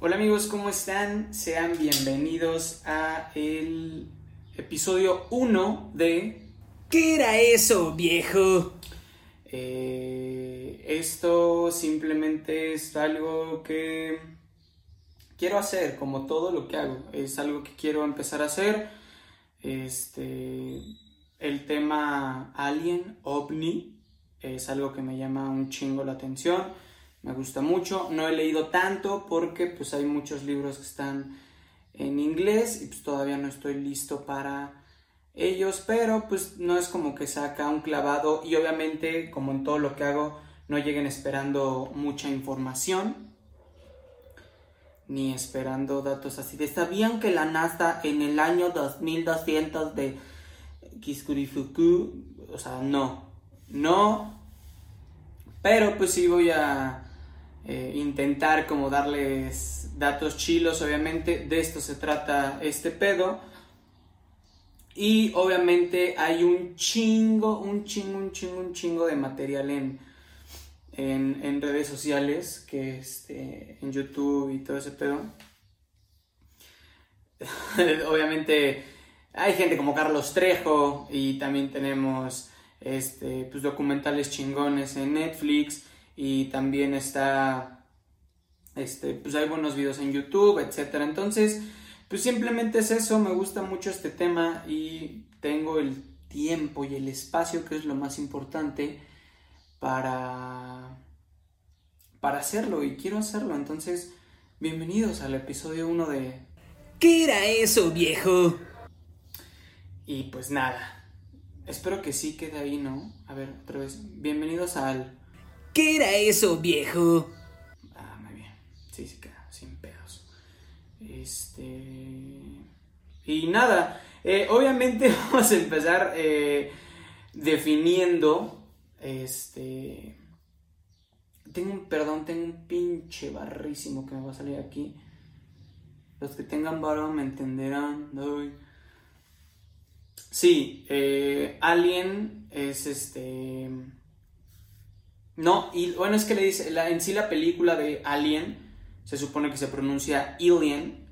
Hola amigos, ¿cómo están? Sean bienvenidos a el episodio 1 de ¿Qué era eso, viejo? Eh, esto simplemente es algo que quiero hacer, como todo lo que hago. Es algo que quiero empezar a hacer. Este, el tema Alien, OVNI, es algo que me llama un chingo la atención. Me gusta mucho. No he leído tanto porque pues hay muchos libros que están en inglés y pues todavía no estoy listo para ellos, pero pues no es como que saca un clavado y obviamente como en todo lo que hago no lleguen esperando mucha información ni esperando datos así de ¿sabían que la NASA en el año 2200 de Kiskurifuku o sea, no, no, pero pues sí voy a eh, intentar como darles datos chilos, obviamente, de esto se trata este pedo. Y obviamente hay un chingo, un chingo, un chingo, un chingo de material en, en, redes sociales, que este, en YouTube y todo ese pedo. obviamente hay gente como Carlos Trejo y también tenemos este, pues, documentales chingones en Netflix y también está, este, pues hay buenos videos en YouTube, etcétera. Entonces, pues simplemente es eso, me gusta mucho este tema y tengo el tiempo y el espacio, que es lo más importante, para, para hacerlo y quiero hacerlo. Entonces, bienvenidos al episodio 1 de... ¿Qué era eso, viejo? Y pues nada, espero que sí quede ahí, ¿no? A ver, otra vez, bienvenidos al... ¿Qué era eso, viejo? Ah, muy bien. Sí, sí queda, sin pedos. Este. Y nada, eh, obviamente vamos a empezar eh, definiendo. Este. Tengo un, perdón, tengo un pinche barrísimo que me va a salir aquí. Los que tengan barro me entenderán. Sí, eh, Alien es este no, y bueno, es que le dice, en sí la película de Alien se supone que se pronuncia Alien.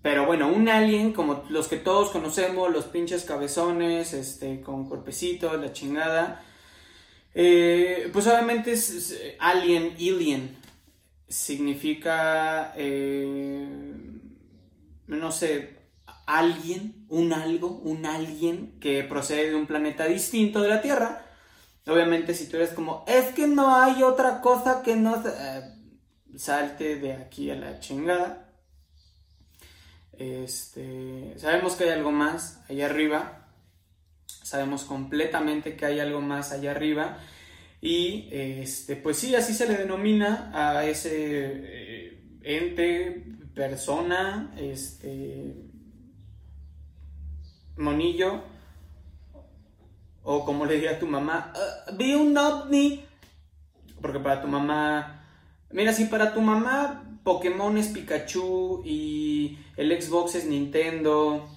Pero bueno, un alien como los que todos conocemos, los pinches cabezones, este, con cuerpecitos, la chingada. Eh, pues obviamente es, alien, alien. Significa, eh, no sé, alguien, un algo, un alguien que procede de un planeta distinto de la Tierra Obviamente si tú eres como, es que no hay otra cosa que no... Eh, salte de aquí a la chingada. Este, sabemos que hay algo más allá arriba. Sabemos completamente que hay algo más allá arriba. Y este, pues sí, así se le denomina a ese eh, ente, persona, este, monillo o como le diría a tu mamá, ah, vi un ovni. Porque para tu mamá, mira, si para tu mamá Pokémon es Pikachu y el Xbox es Nintendo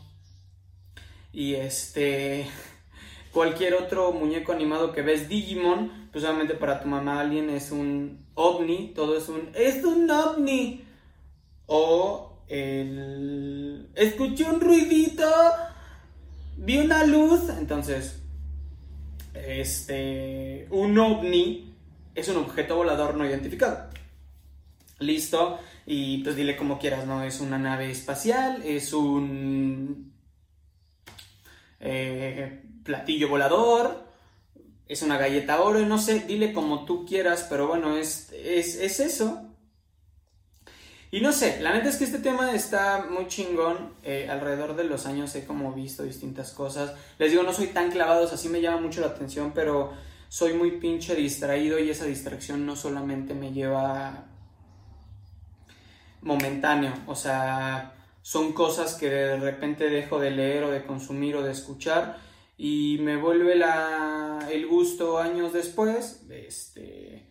y este cualquier otro muñeco animado que ves Digimon, pues obviamente para tu mamá alguien es un ovni, todo es un es un ovni. O el escuché un ruidito, vi una luz, entonces este, un ovni es un objeto volador no identificado. Listo, y pues dile como quieras, ¿no? Es una nave espacial, es un eh, platillo volador, es una galleta oro, no sé, dile como tú quieras, pero bueno, es, es, es eso. Y no sé, la neta es que este tema está muy chingón. Eh, alrededor de los años he como visto distintas cosas. Les digo, no soy tan clavado, así me llama mucho la atención, pero soy muy pinche distraído y esa distracción no solamente me lleva momentáneo, o sea, son cosas que de repente dejo de leer o de consumir o de escuchar y me vuelve la, el gusto años después. Este,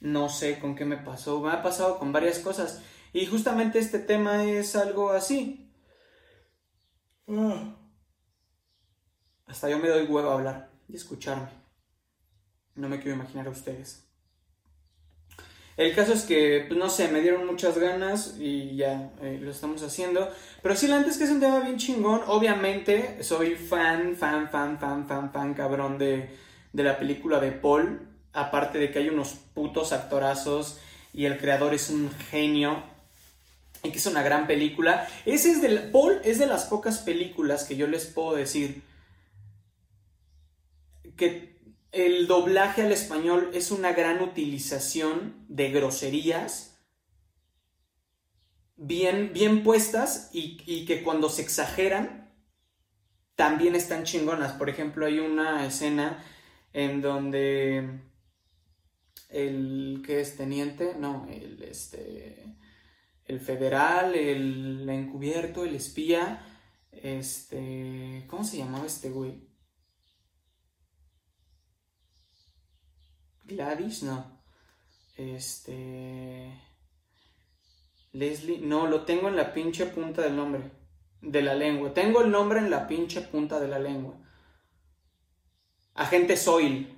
no sé con qué me pasó, me ha pasado con varias cosas. Y justamente este tema es algo así. Ah. Hasta yo me doy huevo a hablar y escucharme. No me quiero imaginar a ustedes. El caso es que, pues no sé, me dieron muchas ganas y ya eh, lo estamos haciendo. Pero sí, la antes que es un tema bien chingón. Obviamente, soy fan, fan, fan, fan, fan, fan, cabrón de, de la película de Paul. Aparte de que hay unos putos actorazos y el creador es un genio y que es una gran película. Ese es del, Paul es de las pocas películas que yo les puedo decir que el doblaje al español es una gran utilización de groserías bien, bien puestas y, y, que cuando se exageran también están chingonas. Por ejemplo, hay una escena en donde el que es teniente, no, el este el federal, el encubierto, el espía, este, ¿cómo se llamaba este güey? Gladys, no. Este. Leslie, no, lo tengo en la pinche punta del nombre. De la lengua. Tengo el nombre en la pinche punta de la lengua. Agente Soil.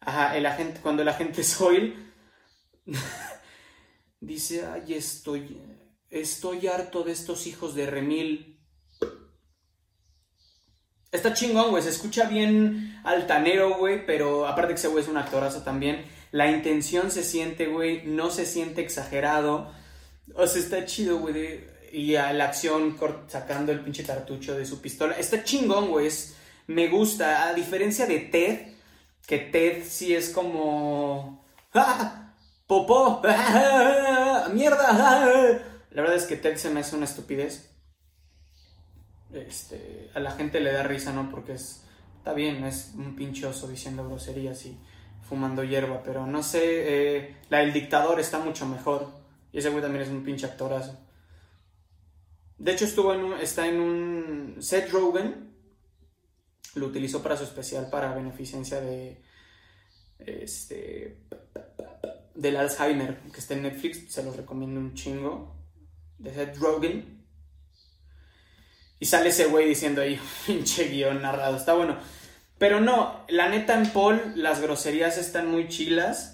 Ajá, el agente, cuando el agente Soil dice, ay, estoy, estoy harto de estos hijos de Remil. Está chingón, güey. Se escucha bien altanero, güey. Pero aparte que ese güey es un actorazo también. La intención se siente, güey. No se siente exagerado. O sea, está chido, güey. Y a la acción sacando el pinche cartucho de su pistola. Está chingón, güey. Me gusta. A diferencia de Ted. Que Ted sí es como. ¡Ah! ¡Popó! ¡Mierda! La verdad es que Ted se me hace una estupidez este, a la gente le da risa, ¿no? Porque es, está bien, es un pinchoso diciendo groserías y fumando hierba, pero no sé, eh, la El Dictador está mucho mejor. Y ese güey también es un pinche actorazo. De hecho, estuvo en un, está en un... Seth Rogen lo utilizó para su especial para beneficencia de... Este... Del Alzheimer, que está en Netflix, se los recomiendo un chingo. De Seth Rogen. Y sale ese güey diciendo ahí, pinche guion narrado, está bueno. Pero no, la neta en Paul las groserías están muy chilas.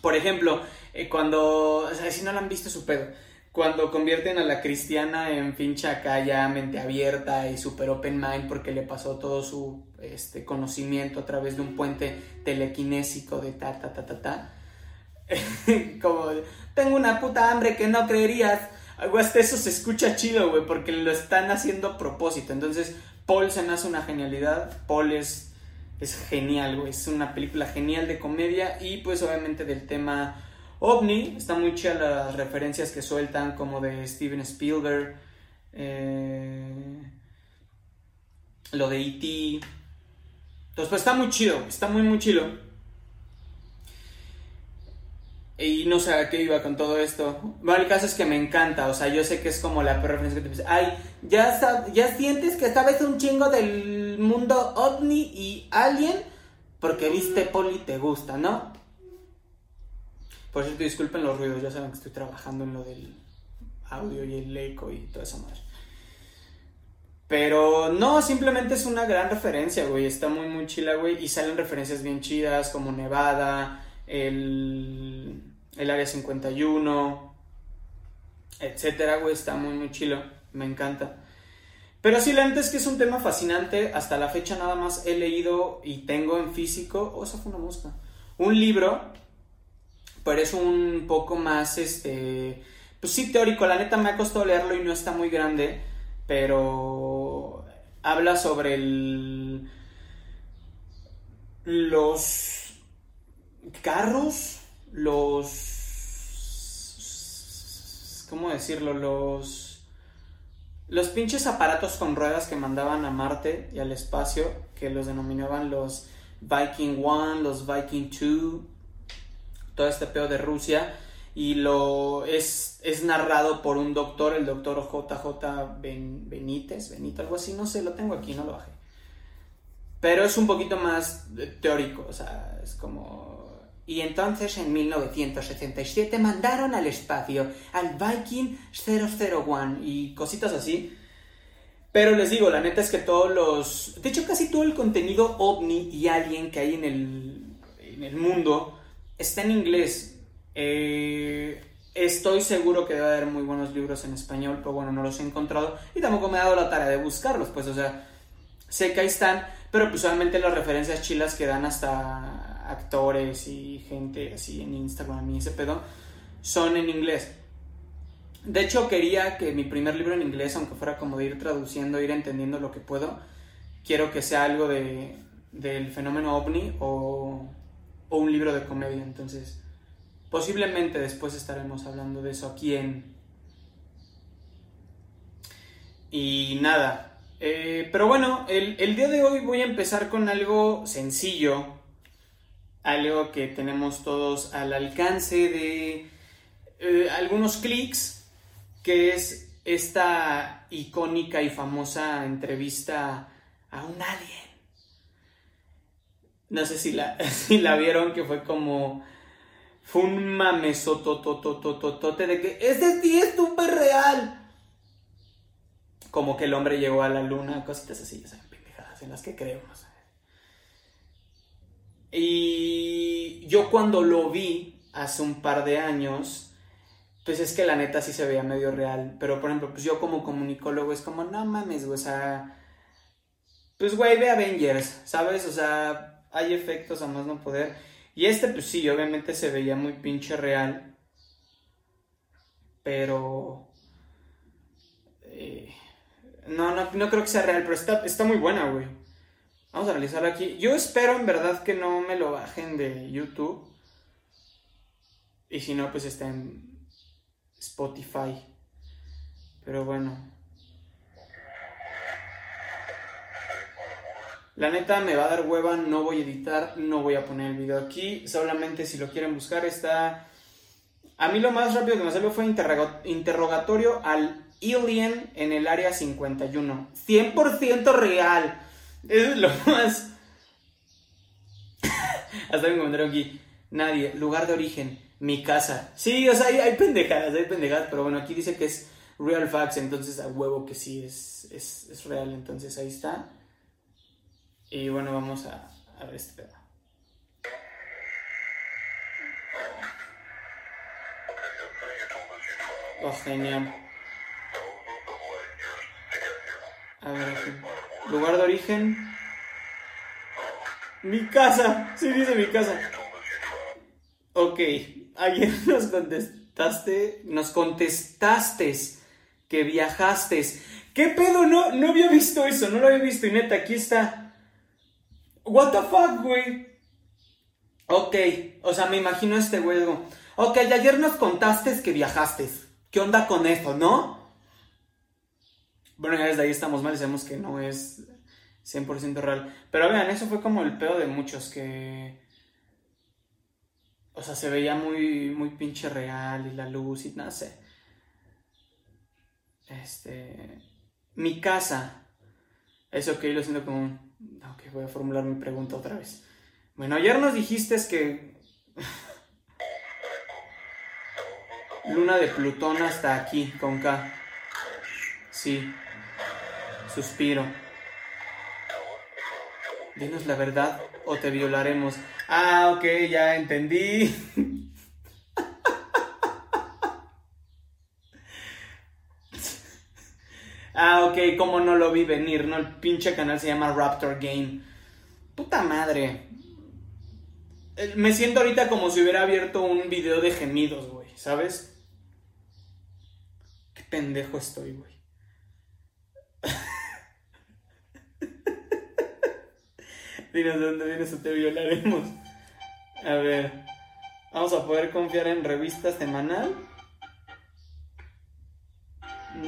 Por ejemplo, eh, cuando, o sea, si no la han visto su pedo, cuando convierten a la cristiana en pinche acá ya mente abierta y super open mind porque le pasó todo su este, conocimiento a través de un puente telequinésico de ta ta ta ta ta. Como, tengo una puta hambre que no creerías. Algo hasta eso se escucha chido, güey, porque lo están haciendo a propósito. Entonces, Paul se nace una genialidad. Paul es, es genial, güey. Es una película genial de comedia y pues obviamente del tema ovni. Está muy chida las referencias que sueltan como de Steven Spielberg. Eh, lo de E.T. Entonces, pues está muy chido, está muy, muy chido. Y no sé a qué iba con todo esto. Bueno, el caso es que me encanta, o sea, yo sé que es como la referencia que te dice, ay, ya, ya sientes que sabes un chingo del mundo ovni y alien porque viste Poli te gusta, ¿no? Por cierto, disculpen los ruidos, ya saben que estoy trabajando en lo del audio y el eco y toda esa madre. Pero no, simplemente es una gran referencia, güey. Está muy, muy chila, güey. Y salen referencias bien chidas como Nevada, el, el Área 51, etcétera, güey, está muy, muy chilo, me encanta. Pero sí, la neta es que es un tema fascinante, hasta la fecha nada más he leído y tengo en físico, oh, esa fue una mosca, un libro, pero es un poco más, este, pues sí, teórico, la neta me ha costado leerlo y no está muy grande, pero habla sobre el, los carros, los... ¿Cómo decirlo? Los... Los pinches aparatos con ruedas que mandaban a Marte y al espacio, que los denominaban los Viking 1, los Viking 2, todo este pedo de Rusia, y lo es, es narrado por un doctor, el doctor JJ Benítez, Benito, algo así, no sé, lo tengo aquí, no lo bajé. Pero es un poquito más teórico, o sea, es como y entonces en 1977 mandaron al espacio al Viking 001 y cositas así. Pero les digo, la neta es que todos los... De hecho, casi todo el contenido ovni y alien que hay en el, en el mundo está en inglés. Eh, estoy seguro que debe haber muy buenos libros en español, pero bueno, no los he encontrado y tampoco me he dado la tarea de buscarlos, pues, o sea, sé que ahí están, pero pues solamente las referencias chilas que dan hasta actores y gente así en Instagram y ese pedo son en inglés. De hecho, quería que mi primer libro en inglés, aunque fuera como de ir traduciendo, ir entendiendo lo que puedo, quiero que sea algo de, del fenómeno ovni o, o un libro de comedia. Entonces, posiblemente después estaremos hablando de eso aquí en... Y nada. eh, pero bueno, el, el día de hoy voy a empezar con algo sencillo. Algo que tenemos todos al alcance de eh, algunos clics que es esta icónica y famosa entrevista a un alien. No sé si la, si la vieron, que fue como. Fue un mamesotototototote de que este sí es súper real. Como que el hombre llegó a la luna, cositas así, ya saben, pendejadas en las que sé. Y yo cuando lo vi hace un par de años, pues es que la neta sí se veía medio real. Pero por ejemplo, pues yo como comunicólogo es como, no mames, güey, o sea. Pues güey, ve Avengers, ¿sabes? O sea, hay efectos a más no poder. Y este, pues sí, obviamente se veía muy pinche real. Pero. eh, no, no, no creo que sea real, pero está, está muy buena, güey. Vamos a analizarla aquí. Yo espero en verdad que no me lo bajen de YouTube. Y si no, pues está en Spotify. Pero bueno. La neta me va a dar hueva, no voy a editar, no voy a poner el video aquí. Solamente si lo quieren buscar está... A mí lo más rápido que me salió fue interroga- interrogatorio al alien en el área 51. 100% real. Eso es lo más... Hasta un comentario aquí. Nadie. Lugar de origen. Mi casa. Sí, o sea, hay, hay pendejadas, hay pendejadas, pero bueno, aquí dice que es real facts, entonces a huevo que sí es, es, es real, entonces ahí está. Y bueno, vamos a, a ver este pedo. Oh, genial. A ver aquí. Lugar de origen. Mi casa. Sí, dice mi casa. Ok. Ayer nos contestaste. Nos contestaste que viajaste. ¿Qué pedo? No, no había visto eso. No lo había visto. Y neta, aquí está. What the fuck, güey. Ok. O sea, me imagino este güey. Ok, ayer nos contaste que viajaste. ¿Qué onda con eso, no? Bueno, ya desde ahí estamos mal y sabemos que no es 100% real. Pero vean, eso fue como el pedo de muchos que... O sea, se veía muy, muy pinche real y la luz y no sé. Este... Mi casa. Eso que lo siento como... un- Ok, voy a formular mi pregunta otra vez. Bueno, ayer nos dijiste que... Luna de Plutón hasta aquí, con K. Sí. Suspiro. Dinos la verdad o te violaremos. Ah, ok, ya entendí. ah, ok, como no lo vi venir, ¿no? El pinche canal se llama Raptor Game. Puta madre. Eh, Me siento ahorita como si hubiera abierto un video de gemidos, güey, ¿sabes? Qué pendejo estoy, güey. Dinos de dónde vienes o te violaremos. A ver. Vamos a poder confiar en revista semanal.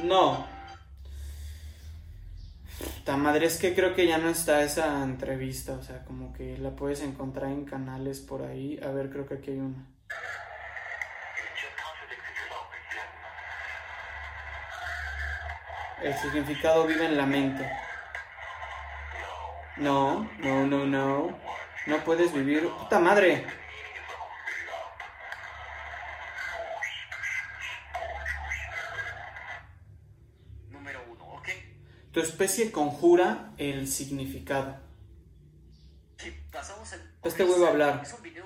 No. Puta madre, es que creo que ya no está esa entrevista. O sea, como que la puedes encontrar en canales por ahí. A ver, creo que aquí hay una. El significado vive en la mente. No, no, no, no. No puedes vivir. ¡Puta madre! Número uno, ¿ok? Tu especie conjura el significado. Si pasamos al... Este va a hablar. Es un video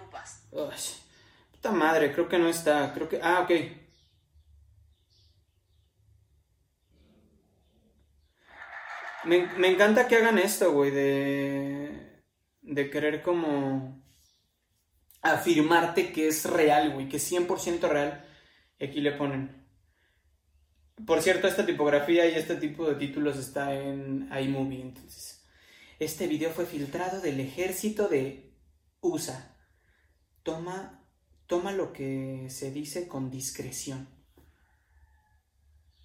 Puta madre, creo que no está. Creo que. Ah, ok. Me, me encanta que hagan esto, güey, de. de querer como. afirmarte que es real, güey, que es 100% real. Y aquí le ponen. Por cierto, esta tipografía y este tipo de títulos está en iMovie, entonces. Este video fue filtrado del ejército de USA. Toma, toma lo que se dice con discreción.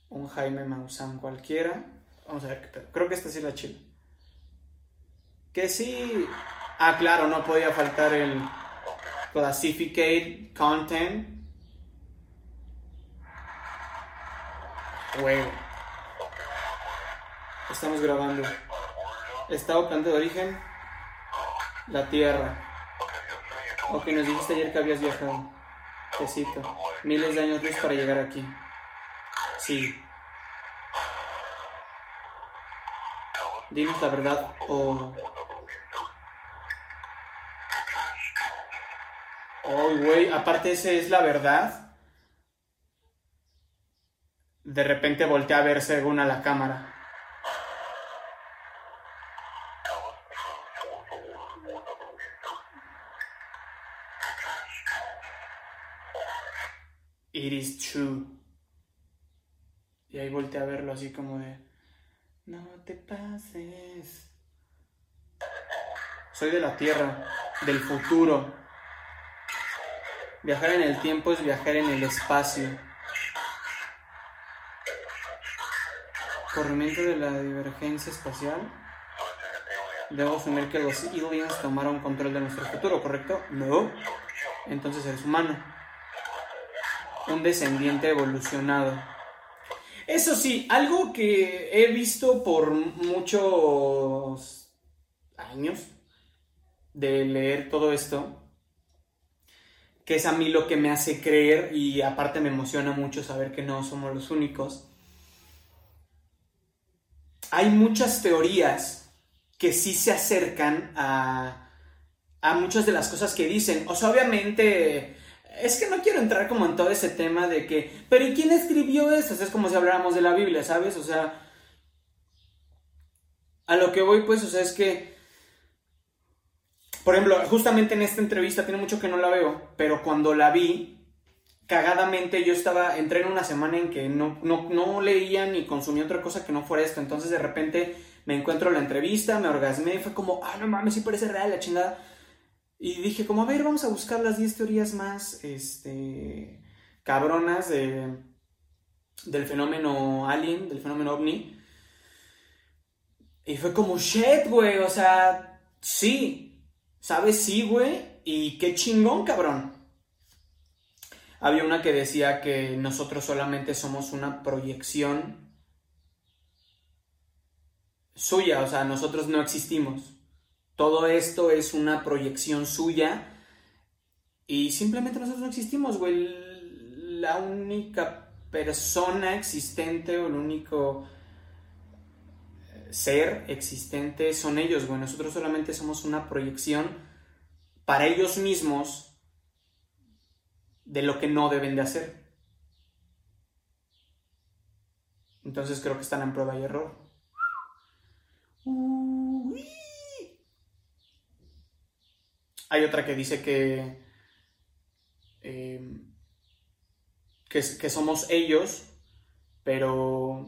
Un Jaime Maussan cualquiera. Vamos a ver qué pedo. Creo que esta sí es la chila. Que sí. Ah, claro, no podía faltar el Classificate Content. Huevo. Estamos grabando. Estado planta de origen. La Tierra. Ok, nos dijiste ayer que habías viajado. Te cito. Miles de años luz para llegar aquí. Sí. Dinos la verdad o... Oh, güey, aparte ese es la verdad. De repente voltea a ver según a la cámara. It is true. Y ahí volteé a verlo así como de... No te pases. Soy de la Tierra, del futuro. Viajar en el tiempo es viajar en el espacio. Corrimiento de la divergencia espacial. Debo asumir que los aliens tomaron control de nuestro futuro, ¿correcto? No. Entonces eres humano. Un descendiente evolucionado. Eso sí, algo que he visto por muchos años de leer todo esto, que es a mí lo que me hace creer y aparte me emociona mucho saber que no somos los únicos. Hay muchas teorías que sí se acercan a, a muchas de las cosas que dicen. O sea, obviamente es que no quiero entrar como en todo ese tema de que, pero ¿y quién escribió esto? O sea, es como si habláramos de la Biblia, ¿sabes? O sea, a lo que voy pues, o sea, es que, por ejemplo, justamente en esta entrevista, tiene mucho que no la veo, pero cuando la vi, cagadamente yo estaba, entré en una semana en que no, no, no leía ni consumía otra cosa que no fuera esto, entonces de repente me encuentro la entrevista, me orgasmé fue como, ah, no mames, sí parece real la chingada. Y dije, como, a ver, vamos a buscar las 10 teorías más, este, cabronas de, del fenómeno alien, del fenómeno ovni. Y fue como, shit, güey, o sea, sí, ¿sabes? Sí, güey, y qué chingón, cabrón. Había una que decía que nosotros solamente somos una proyección suya, o sea, nosotros no existimos. Todo esto es una proyección suya y simplemente nosotros no existimos, güey. La única persona existente o el único ser existente son ellos, güey. Nosotros solamente somos una proyección para ellos mismos de lo que no deben de hacer. Entonces creo que están en prueba y error. Uy. Hay otra que dice que, eh, que, que somos ellos, pero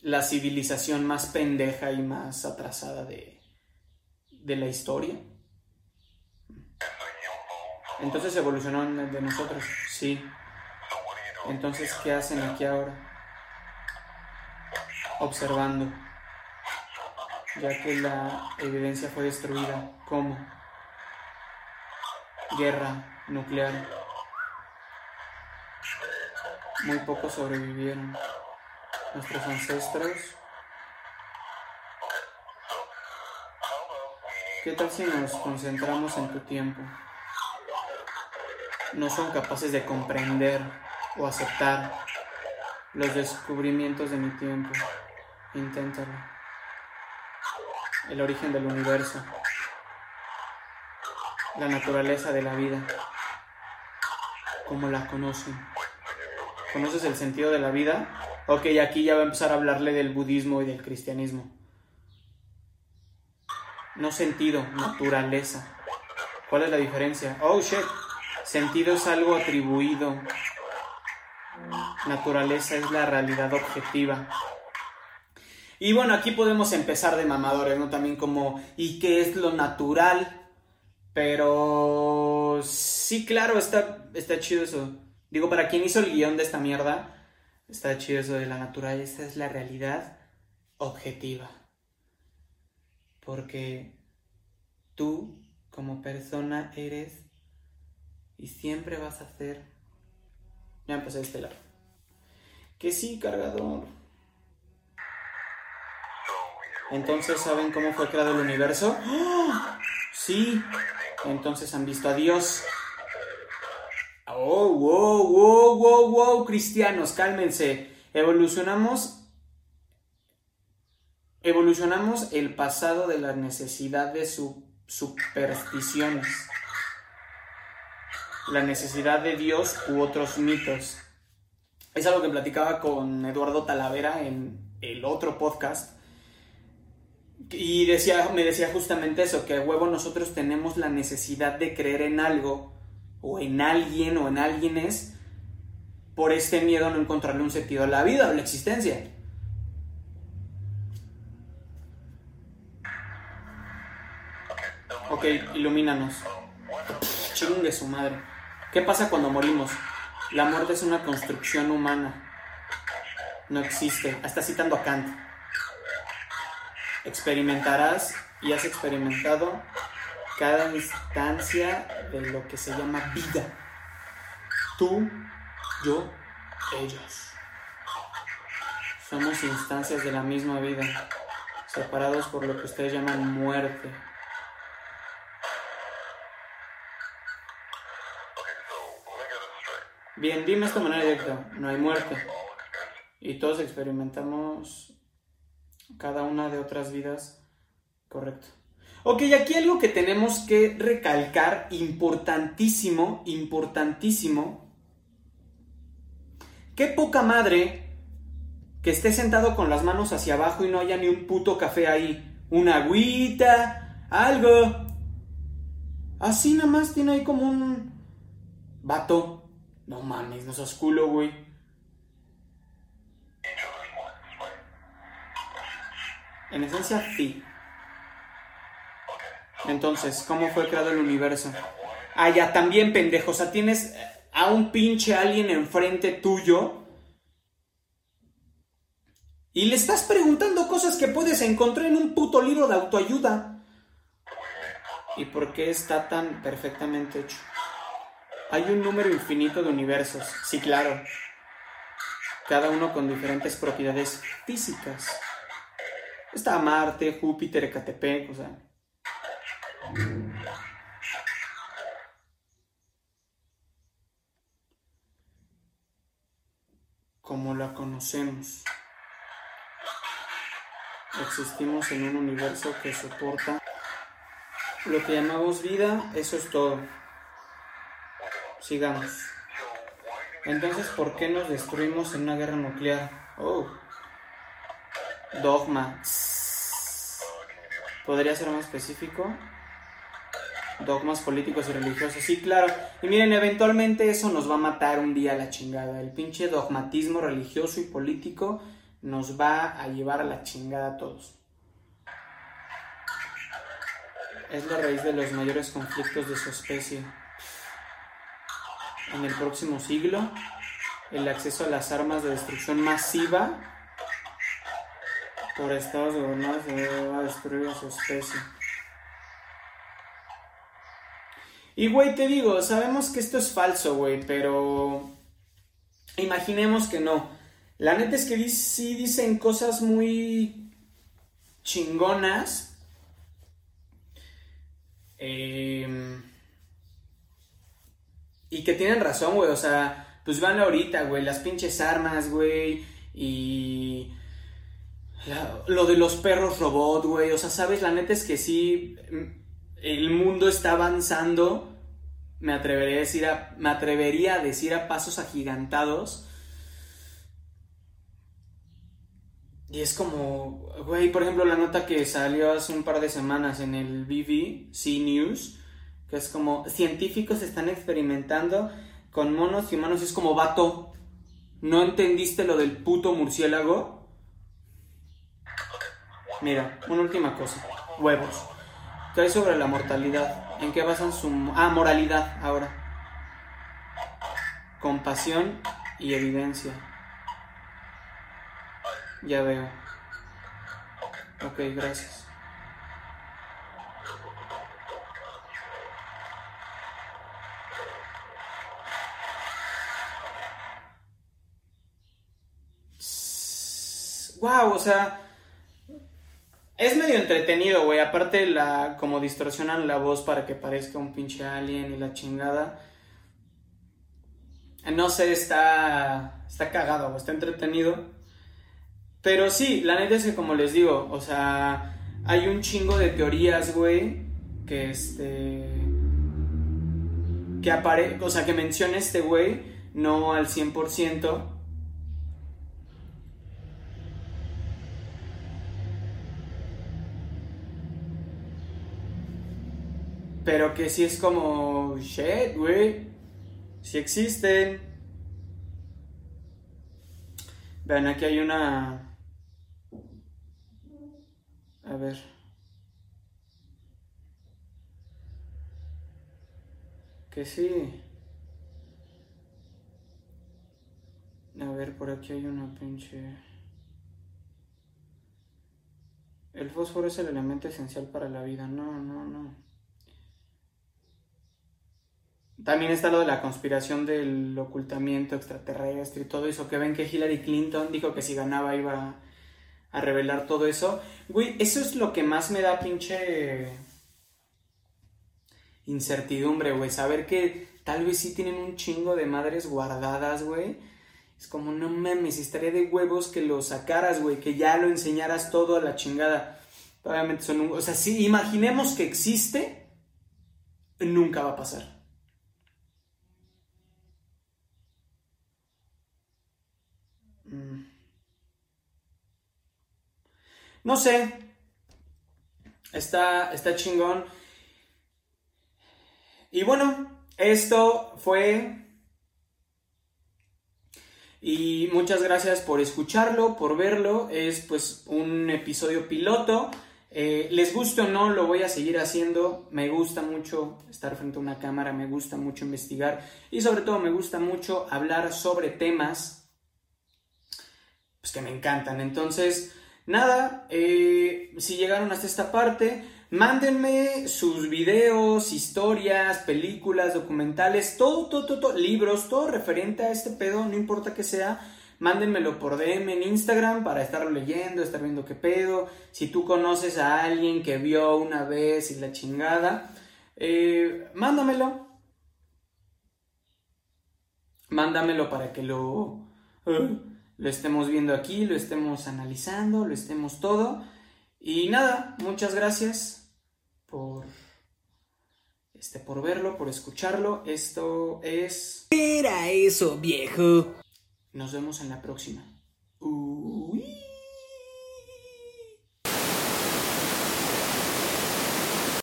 la civilización más pendeja y más atrasada de, de la historia. Entonces evolucionó de nosotros, sí. Entonces, ¿qué hacen aquí ahora? Observando. Ya que la evidencia fue destruida. ¿Cómo? Guerra nuclear. Muy pocos sobrevivieron. Nuestros ancestros. ¿Qué tal si nos concentramos en tu tiempo? No son capaces de comprender o aceptar los descubrimientos de mi tiempo. Inténtalo. El origen del universo. La naturaleza de la vida. como la conocen. ¿Conoces el sentido de la vida? Ok, aquí ya va a empezar a hablarle del budismo y del cristianismo. No sentido, naturaleza. ¿Cuál es la diferencia? Oh, shit. Sentido es algo atribuido. Naturaleza es la realidad objetiva. Y bueno, aquí podemos empezar de mamadores, ¿no? También como, ¿y qué es lo natural? Pero sí, claro, está, está chido eso. Digo, para quien hizo el guion de esta mierda, está chido eso de la naturaleza, es la realidad objetiva. Porque tú, como persona, eres y siempre vas a ser. Ya empecé este lado. Que sí, cargador. Entonces, ¿saben cómo fue creado el universo? ¡Ah! Sí. Entonces han visto a Dios. Oh, wow, wow, wow, wow, cristianos, cálmense. Evolucionamos. Evolucionamos el pasado de la necesidad de su supersticiones. La necesidad de Dios u otros mitos. Es algo que platicaba con Eduardo Talavera en el otro podcast. Y decía, me decía justamente eso, que a huevo nosotros tenemos la necesidad de creer en algo, o en alguien, o en alguienes, por este miedo a no encontrarle un sentido a la vida o a la existencia. Ok, ilumínanos. Chingue su madre. ¿Qué pasa cuando morimos? La muerte es una construcción humana. No existe. Está citando a Kant. Experimentarás y has experimentado cada instancia de lo que se llama vida. Tú, yo, ellos. Somos instancias de la misma vida, separados por lo que ustedes llaman muerte. Bien, dime esto de manera directa, no hay muerte. Y todos experimentamos cada una de otras vidas, correcto. Ok, aquí algo que tenemos que recalcar, importantísimo, importantísimo. Qué poca madre que esté sentado con las manos hacia abajo y no haya ni un puto café ahí. Una agüita, algo. Así nada más tiene ahí como un vato. No mames, no seas culo, güey. En esencia, sí. Entonces, ¿cómo fue creado el universo? Ah, ya, también, pendejo. O sea, tienes a un pinche alien enfrente tuyo. Y le estás preguntando cosas que puedes encontrar en un puto libro de autoayuda. ¿Y por qué está tan perfectamente hecho? Hay un número infinito de universos. Sí, claro. Cada uno con diferentes propiedades físicas. Está Marte, Júpiter, Ecatepec, o sea. Como la conocemos. Existimos en un universo que soporta lo que llamamos vida, eso es todo. Sigamos. Entonces, ¿por qué nos destruimos en una guerra nuclear? Oh. Dogma. ¿Podría ser más específico? Dogmas políticos y religiosos. Sí, claro. Y miren, eventualmente eso nos va a matar un día a la chingada. El pinche dogmatismo religioso y político nos va a llevar a la chingada a todos. Es la raíz de los mayores conflictos de su especie. En el próximo siglo, el acceso a las armas de destrucción masiva por estados gobernados va a destruir a su especie. Y güey, te digo, sabemos que esto es falso, güey, pero imaginemos que no. La neta es que sí dicen cosas muy chingonas. Eh, y que tienen razón, güey. O sea, pues van ahorita, güey. Las pinches armas, güey. Y. lo de los perros robot, güey. O sea, sabes, la neta es que sí. mm, El mundo está avanzando me atrevería a decir a, me atrevería a decir a pasos agigantados. Y es como, güey, por ejemplo, la nota que salió hace un par de semanas en el BBC News, que es como, científicos están experimentando con monos y humanos, es como, vato, ¿no entendiste lo del puto murciélago? Mira, una última cosa, huevos. ¿Qué hay sobre la mortalidad? ¿En qué basan su... Ah, moralidad, ahora. Compasión y evidencia. Ya veo. Ok, gracias. Wow, o sea, es medio entretenido, güey. Aparte la como distorsionan la voz para que parezca un pinche alien y la chingada. No sé, está está cagado, está entretenido. Pero sí, la neta es que como les digo, o sea, hay un chingo de teorías, güey, que este que apare, o sea, que menciona este güey, no al 100%. Pero que sí es como, shit, güey, sí existen. Vean, aquí hay una... A ver. Que sí. A ver, por aquí hay una pinche... El fósforo es el elemento esencial para la vida. No, no, no. También está lo de la conspiración del ocultamiento extraterrestre y todo eso. Que ven que Hillary Clinton dijo que si ganaba iba a revelar todo eso. Güey, eso es lo que más me da pinche incertidumbre, güey. Saber que tal vez sí tienen un chingo de madres guardadas, güey. Es como, no mames, estaría de huevos que lo sacaras, güey. Que ya lo enseñaras todo a la chingada. Obviamente son un... O sea, si imaginemos que existe, nunca va a pasar. No sé. Está, está chingón. Y bueno, esto fue... Y muchas gracias por escucharlo, por verlo. Es pues un episodio piloto. Eh, les guste o no, lo voy a seguir haciendo. Me gusta mucho estar frente a una cámara, me gusta mucho investigar y sobre todo me gusta mucho hablar sobre temas pues, que me encantan. Entonces, nada, eh, si llegaron hasta esta parte, mándenme sus videos, historias, películas, documentales, todo, todo, todo, libros, todo referente a este pedo, no importa que sea. Mándenmelo por DM en Instagram para estarlo leyendo, estar viendo qué pedo. Si tú conoces a alguien que vio una vez y la chingada, eh, mándamelo. Mándamelo para que lo... Uh, lo estemos viendo aquí, lo estemos analizando, lo estemos todo. Y nada, muchas gracias por este por verlo, por escucharlo. Esto es ¿Qué era eso, viejo? Nos vemos en la próxima.